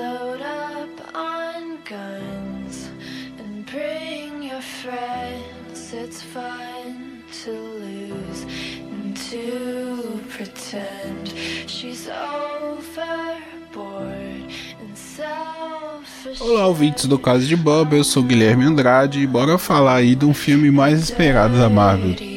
load up on guns and bring your friends. It's fun to lose and to pretend she's overboard and selfish. Olá, ouvintes do Caso de Bob, eu sou Guilherme Andrade e bora falar aí de um filme mais esperado da Marvel.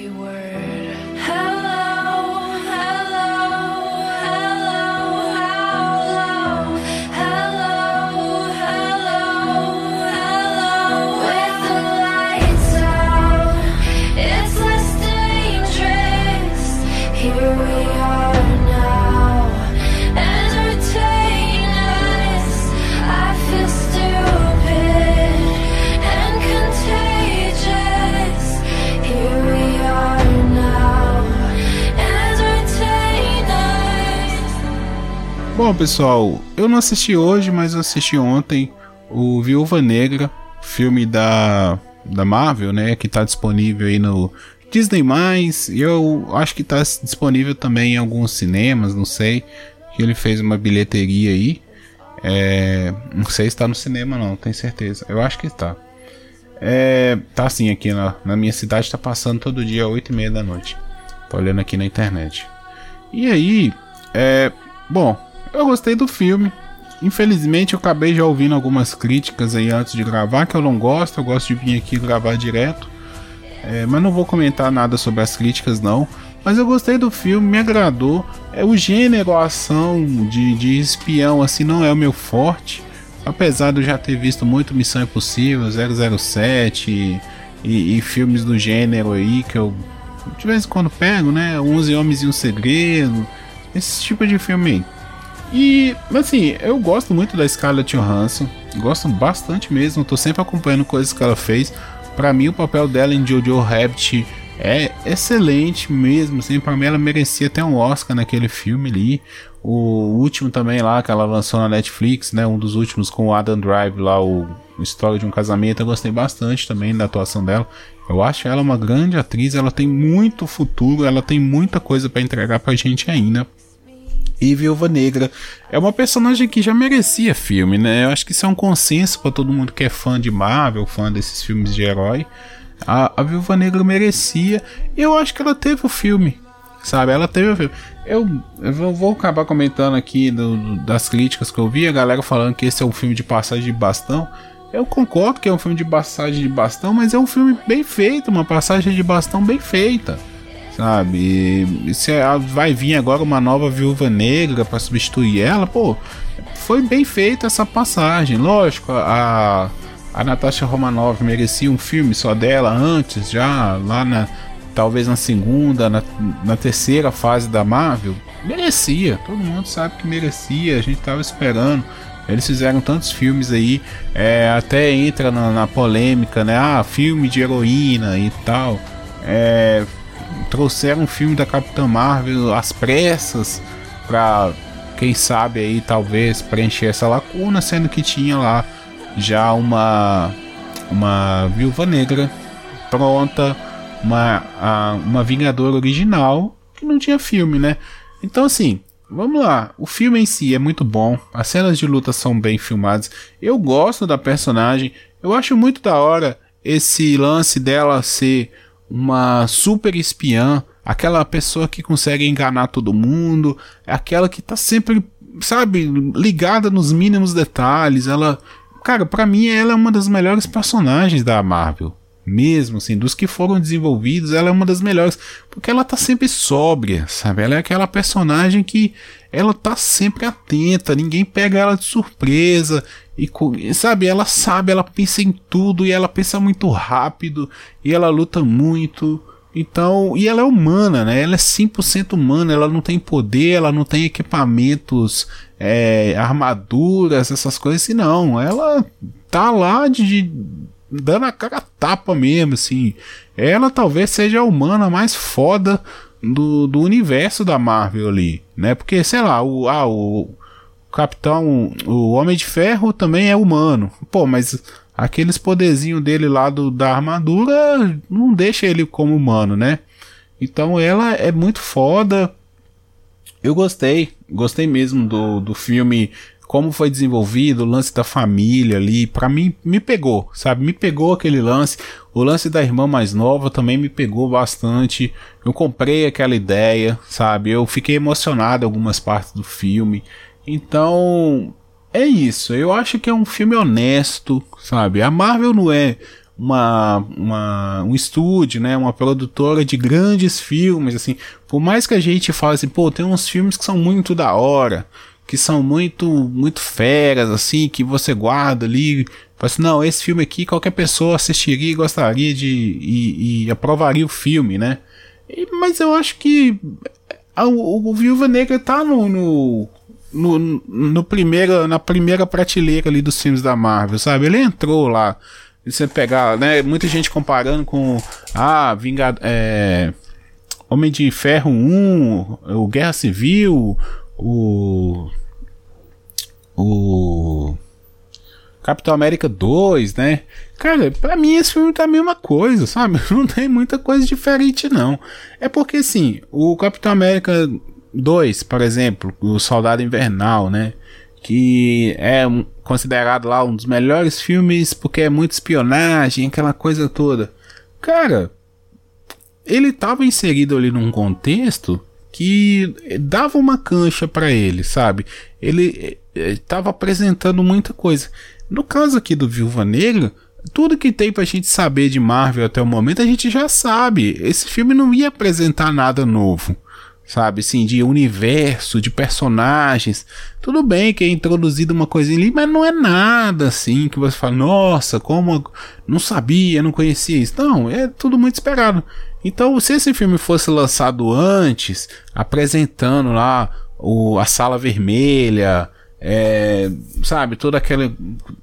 Bom, pessoal, eu não assisti hoje, mas eu assisti ontem o Viúva Negra, filme da, da Marvel, né, que tá disponível aí no Disney+, e eu acho que tá disponível também em alguns cinemas, não sei, que ele fez uma bilheteria aí. É, não sei se tá no cinema não, tenho certeza. Eu acho que tá. É, tá assim aqui na, na minha cidade, tá passando todo dia às 8 e meia da noite. Tô olhando aqui na internet. E aí, é, bom, eu gostei do filme. Infelizmente eu acabei já ouvindo algumas críticas aí antes de gravar, que eu não gosto, eu gosto de vir aqui gravar direto. É, mas não vou comentar nada sobre as críticas não. Mas eu gostei do filme, me agradou. É o gênero, a ação de, de espião assim não é o meu forte. Apesar de eu já ter visto muito Missão Impossível, 007 e, e, filmes do gênero aí que eu de vez em quando pego, né? 11 Homens e um Segredo, esse tipo de filme aí. E, assim, eu gosto muito da Scarlett Johansson, gosto bastante mesmo, tô sempre acompanhando coisas que ela fez. Pra mim, o papel dela em Jojo Rabbit é excelente mesmo, assim, pra mim ela merecia até um Oscar naquele filme ali. O último também lá que ela lançou na Netflix, né, um dos últimos com o Adam Drive lá, o História de um Casamento, eu gostei bastante também da atuação dela. Eu acho ela uma grande atriz, ela tem muito futuro, ela tem muita coisa pra entregar pra gente ainda. E Viúva Negra é uma personagem que já merecia filme, né? Eu acho que isso é um consenso para todo mundo que é fã de Marvel, fã desses filmes de herói. A, a Viúva Negra merecia. Eu acho que ela teve o filme, sabe? Ela teve o filme. Eu, eu vou- acabar comentando aqui do- das críticas que eu vi, a galera falando que esse é um filme de passagem de bastão. Eu concordo que é um filme de passagem de bastão, mas é um filme bem feito, uma passagem de bastão bem feita sabe? E se vai vir agora uma nova viúva negra para substituir ela, pô, foi bem feita essa passagem. Lógico, a, a Natasha Romanoff merecia um filme só dela antes, já lá na. Talvez na segunda, na, na terceira fase da Marvel. Merecia, todo mundo sabe que merecia, a gente tava esperando. Eles fizeram tantos filmes aí, é, até entra na, na polêmica, né? Ah, filme de heroína e tal. É, trouxeram um filme da Capitã Marvel às pressas pra quem sabe aí talvez preencher essa lacuna, sendo que tinha lá já uma uma Viúva Negra pronta, uma a- uma Vingadora original que não tinha filme, né? Então assim, vamos lá, o filme em si é muito bom, as cenas de luta são bem filmadas. Eu gosto da personagem, eu acho muito da hora esse lance dela ser uma super espiã, aquela pessoa que consegue enganar todo mundo, aquela que tá sempre, sabe, ligada nos mínimos detalhes. Ela, cara, pra mim ela é uma das melhores personagens da Marvel. Mesmo assim, dos que foram desenvolvidos, ela é uma das melhores, porque ela tá sempre sóbria, sabe? Ela é aquela personagem que ela tá sempre atenta, ninguém pega ela de surpresa e sabe, ela sabe, ela pensa em tudo e ela pensa muito rápido e ela luta muito. Então, e ela é humana, né? Ela é 100% humana, ela não tem poder, ela não tem equipamentos, é, armaduras, essas coisas assim, não. Ela tá lá de, de- dando a cara tapa mesmo, assim. Ela talvez seja a humana mais foda do, do universo da Marvel ali, né? Porque, sei lá, o, ah, o Capitão, o Homem de Ferro também é humano. Pô, mas aqueles poderzinhos dele lá do, da armadura não deixa ele como humano, né? Então ela é muito foda. Eu gostei, gostei mesmo do, do filme como foi desenvolvido, o lance da família ali, pra mim me pegou, sabe? Me pegou aquele lance. O lance da irmã mais nova também me pegou bastante. Eu comprei aquela ideia, sabe? Eu fiquei emocionado em algumas partes do filme. Então, é isso. Eu acho que é um filme honesto, sabe? A Marvel não é uma, uma, um estúdio, né, uma produtora de grandes filmes, assim, por mais que a gente fale assim, pô, tem uns filmes que são muito da hora, que são muito, muito feras, assim, que você guarda ali, fala assim, não, esse filme aqui qualquer pessoa assistiria e gostaria de, e, e aprovaria o filme, né, e, mas eu acho que a, o, o Viúva Negra tá no, no no, no primeiro, na primeira prateleira ali dos filmes da Marvel, sabe? Ele entrou lá você pegar, né? Muita gente comparando com ah, Vingad é, Homem de Ferro 1, o Guerra Civil, o o Capitão América 2, né? Cara, pra mim esse filme tá a mesma coisa, sabe? Não tem muita coisa diferente, não. É porque, assim, o Capitão América 2, por exemplo, o Soldado Invernal, né? Que é considerado lá um dos melhores filmes porque é muita espionagem, aquela coisa toda. Cara, ele estava inserido ali num contexto que dava uma cancha para ele, sabe? Ele estava apresentando muita coisa. No caso aqui do Viúva Negra, tudo que tem pra gente saber de Marvel até o momento a gente já sabe. Esse filme não ia apresentar nada novo sabe? Assim, de universo, de personagens. Tudo bem que é introduzido uma coisinha ali, mas não é nada assim que você fala, nossa, como não sabia, não conhecia isso. Não, é tudo muito esperado. Então, se esse filme fosse lançado antes, apresentando lá o, a sala vermelha, é, sabe, toda aquela.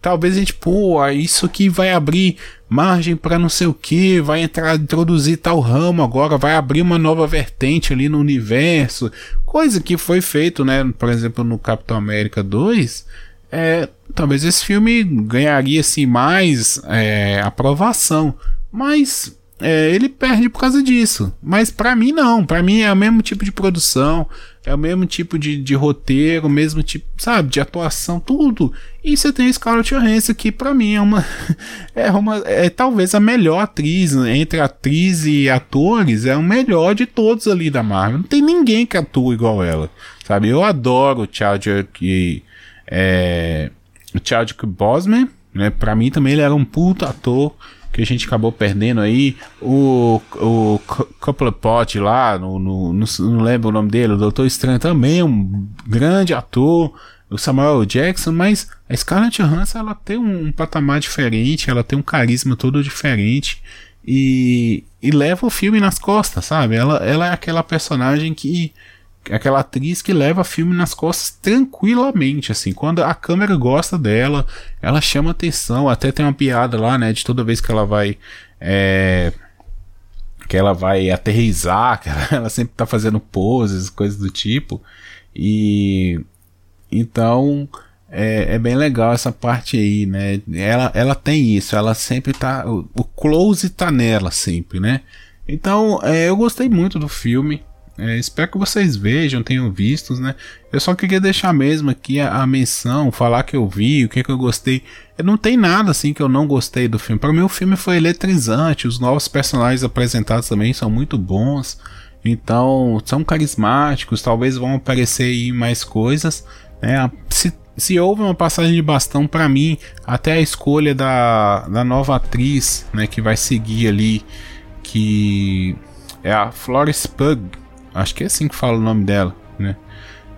Talvez a gente, pô, isso aqui vai abrir margem para não sei o que, vai entrar, introduzir tal ramo agora, vai abrir uma nova vertente ali no universo. Coisa que foi feito, né, por exemplo, no Capitão América 2. É, talvez esse filme ganharia assim mais é, aprovação, mas é, ele perde por causa disso. Mas para mim não, para mim é o mesmo tipo de produção, é o mesmo tipo de, de roteiro, o mesmo tipo, sabe, de atuação, tudo. E você tem Scarlett Johansson que para mim é uma é uma é talvez a melhor atriz entre atriz e atores, é o melhor de todos ali da Marvel. Não tem ninguém que atua igual ela, sabe? Eu adoro o Chadwick é, o Chadwick Boseman, né? Para mim também ele era um puto ator que a gente acabou perdendo aí. O, o Couplepot lá, no, no, no, não lembro o nome dele, o Doutor Estranho também um grande ator. O Samuel Jackson, mas a Scarlett Johansson ela tem um, um patamar diferente, ela tem um carisma todo diferente e, e leva o filme nas costas, sabe? Ela, ela é aquela personagem que aquela atriz que leva filme nas costas tranquilamente, assim, quando a câmera gosta dela, ela chama atenção, até tem uma piada lá, né, de toda vez que ela vai é, que ela vai aterrizar, ela sempre tá fazendo poses, coisas do tipo, e então é, é, bem legal essa parte aí, né? Ela, ela tem isso, ela sempre tá. O, o close tá nela sempre, né? Então, é, eu gostei muito do filme. É, espero que vocês vejam, tenham vistos, né? Eu só queria deixar mesmo aqui a, a menção, falar que eu vi, o que, que eu gostei. Não tem nada assim que eu não gostei do filme. Para mim, o filme foi eletrizante. Os novos personagens apresentados também são muito bons. Então, são carismáticos. Talvez vão aparecer aí mais coisas. Né? Se, se houve uma passagem de bastão para mim, até a escolha da, da nova atriz, né, que vai seguir ali, que é a Florence Pugh, Acho que é assim que fala o nome dela, né?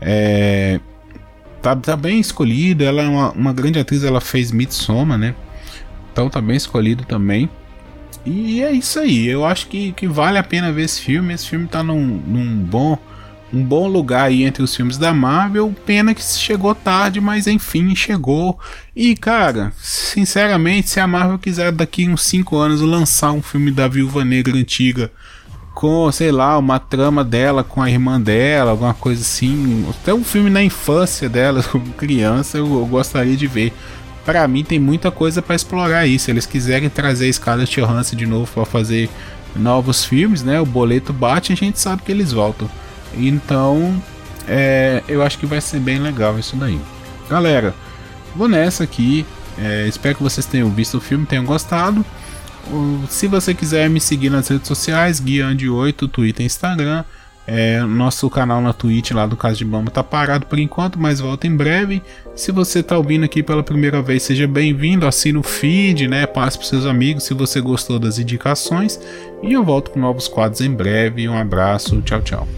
É, tá, tá bem escolhido. Ela é uma, uma grande atriz. Ela fez Midsommar, né? Então tá bem escolhido também. E é isso aí. Eu acho que, que vale a pena ver esse filme. Esse filme tá num, num bom um bom lugar aí entre os filmes da Marvel. Pena que chegou tarde, mas enfim, chegou. E cara, sinceramente, se a Marvel quiser daqui uns 5 anos lançar um filme da Viúva Negra antiga com, sei lá, uma trama dela com a irmã dela, alguma coisa assim. Até um filme na infância dela, como criança, eu, eu gostaria de ver. Para mim tem muita coisa para explorar. Se eles quiserem trazer a Scarlett Johansson de novo para fazer novos filmes, né? O boleto bate, a gente sabe que eles voltam. Então, é, eu acho que vai ser bem legal isso daí. Galera, vou nessa aqui. É, espero que vocês tenham visto o filme, tenham gostado. Se você quiser me seguir nas redes sociais, Guiande8, Twitter e Instagram. É, nosso canal na Twitch lá do Caso de Bamba tá parado por enquanto, mas volta em breve. Se você tá ouvindo aqui pela primeira vez, seja bem-vindo, assina o feed, né? Passe para seus amigos se você gostou das indicações. E eu volto com novos quadros em breve. Um abraço, tchau, tchau.